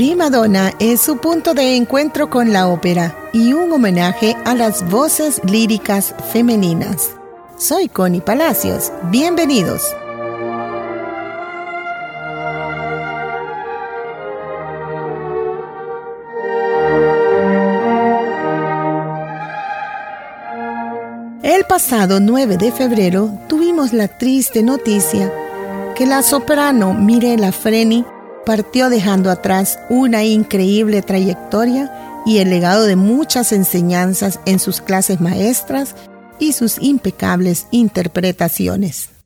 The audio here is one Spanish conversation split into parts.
Primadonna es su punto de encuentro con la ópera y un homenaje a las voces líricas femeninas. Soy Connie Palacios. Bienvenidos. El pasado 9 de febrero tuvimos la triste noticia que la soprano Mirella Freni partió dejando atrás una increíble trayectoria y el legado de muchas enseñanzas en sus clases maestras y sus impecables interpretaciones.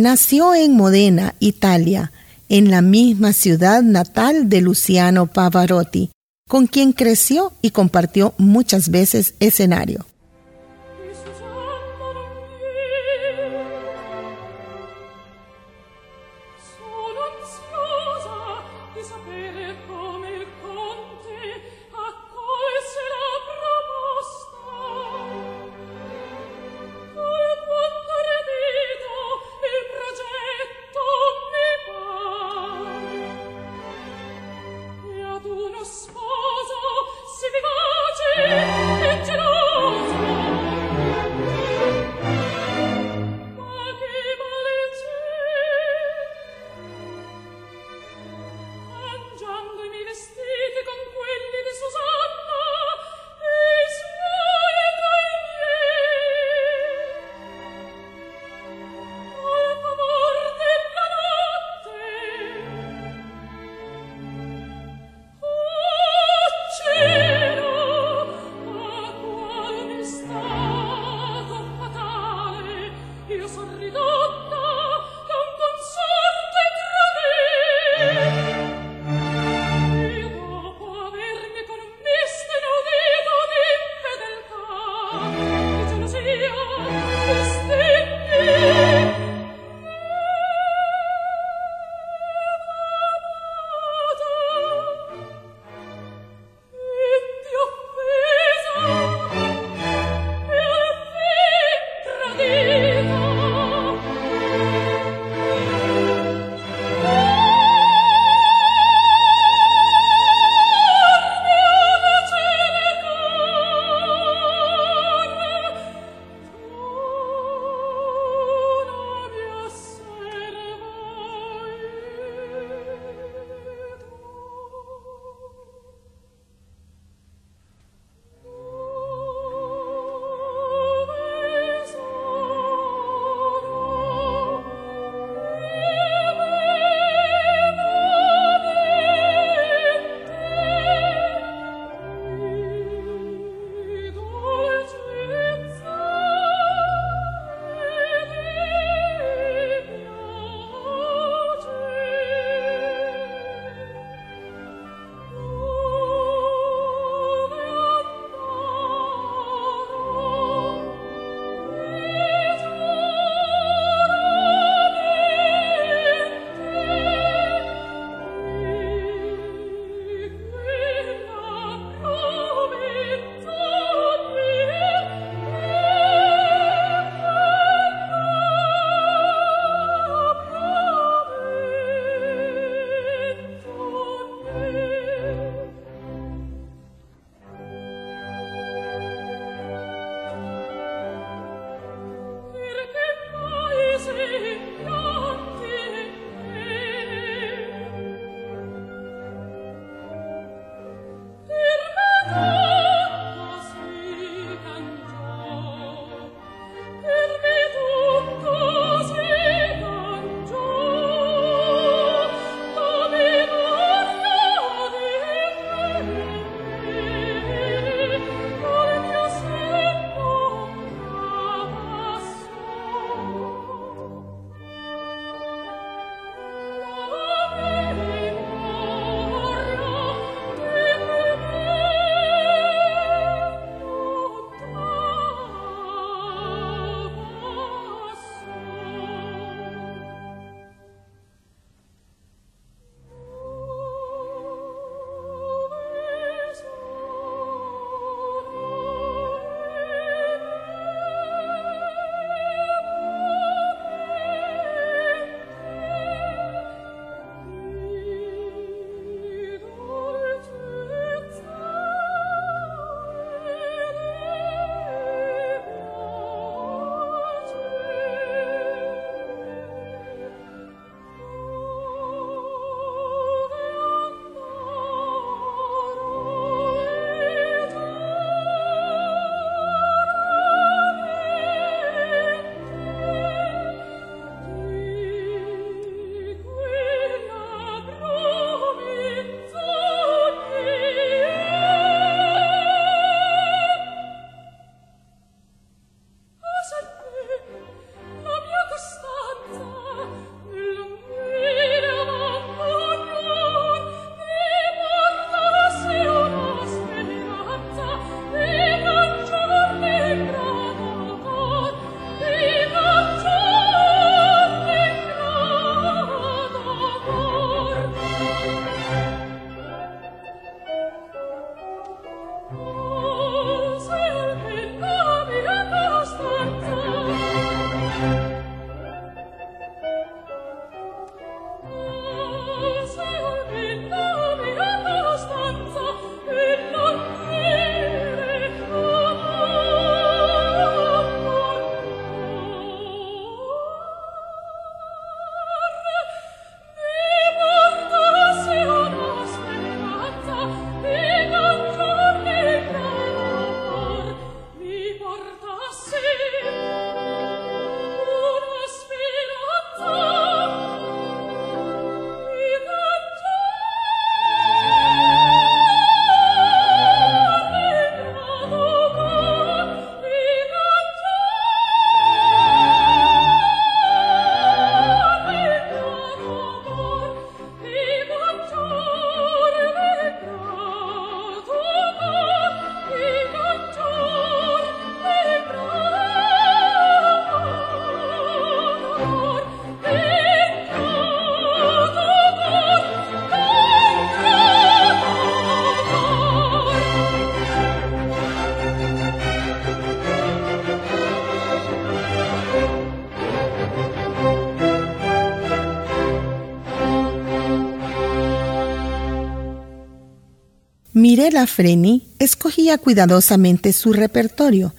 Nació en Modena, Italia, en la misma ciudad natal de Luciano Pavarotti, con quien creció y compartió muchas veces escenario. Mirella Freni escogía cuidadosamente su repertorio,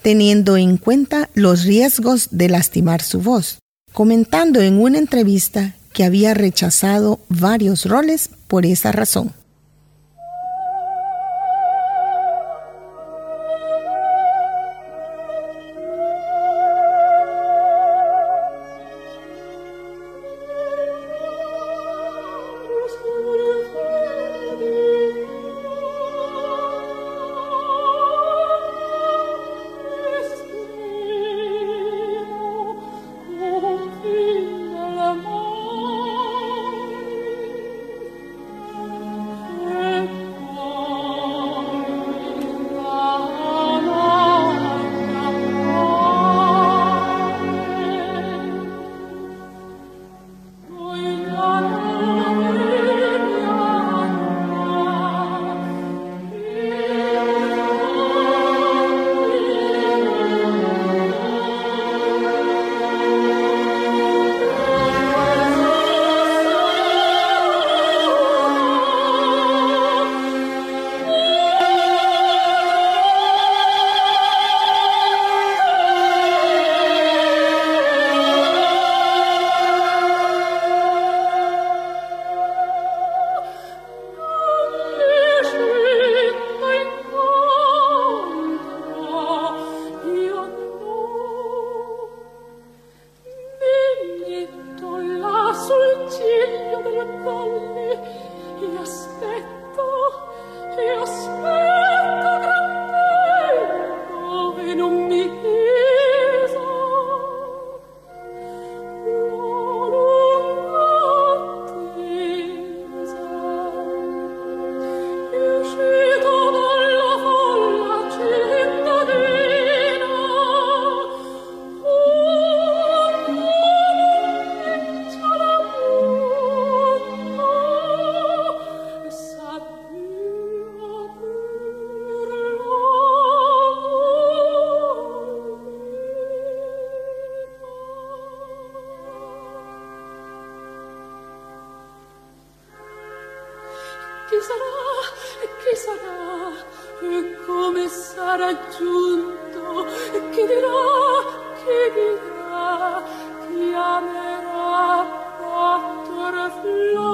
teniendo en cuenta los riesgos de lastimar su voz, comentando en una entrevista que había rechazado varios roles por esa razón. sarà, e chi sarà, e come sarà giunto, e chi dirà, chi dirà, chi amerà Butterfly,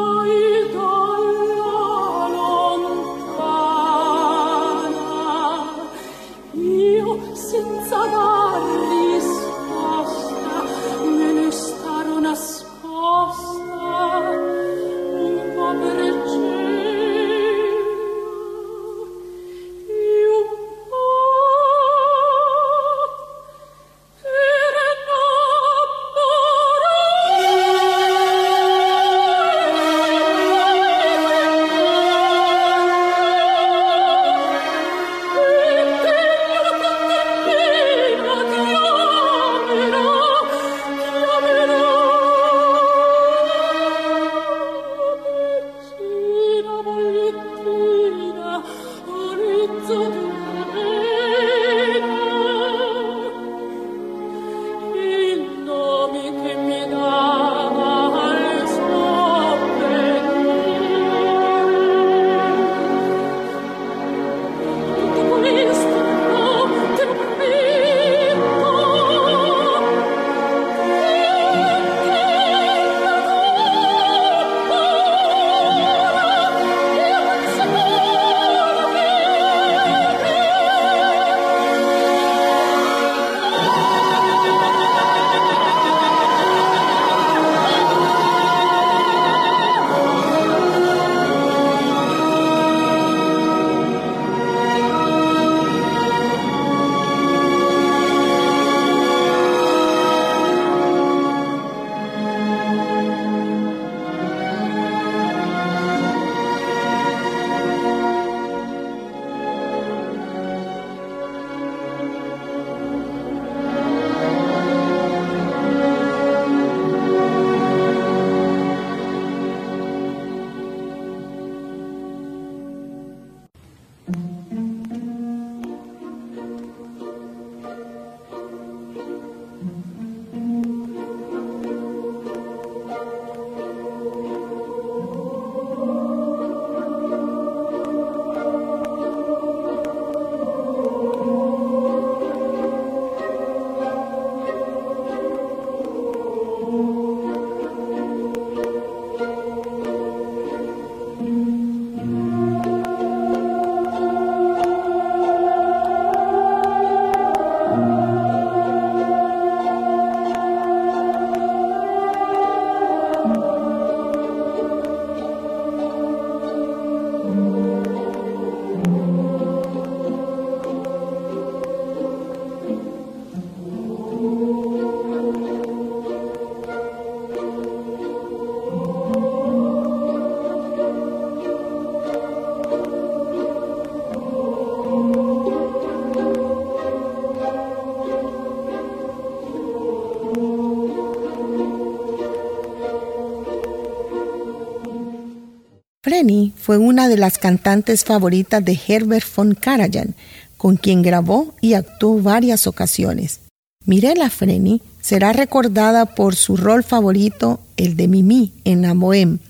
Frenny fue una de las cantantes favoritas de Herbert von Karajan, con quien grabó y actuó varias ocasiones. Mirella Freni será recordada por su rol favorito, el de Mimi, en la Bohème,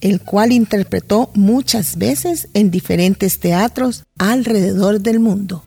el cual interpretó muchas veces en diferentes teatros alrededor del mundo.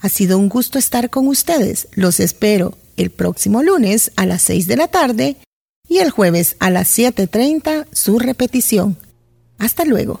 Ha sido un gusto estar con ustedes. Los espero el próximo lunes a las 6 de la tarde y el jueves a las 7.30 su repetición. Hasta luego.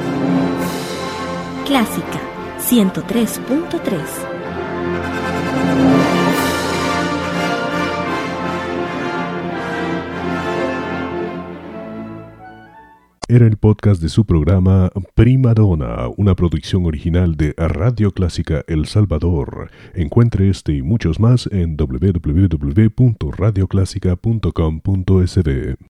Clásica 103.3 Era el podcast de su programa Prima Donna, una producción original de Radio Clásica El Salvador. Encuentre este y muchos más en www.radioclásica.com.sb.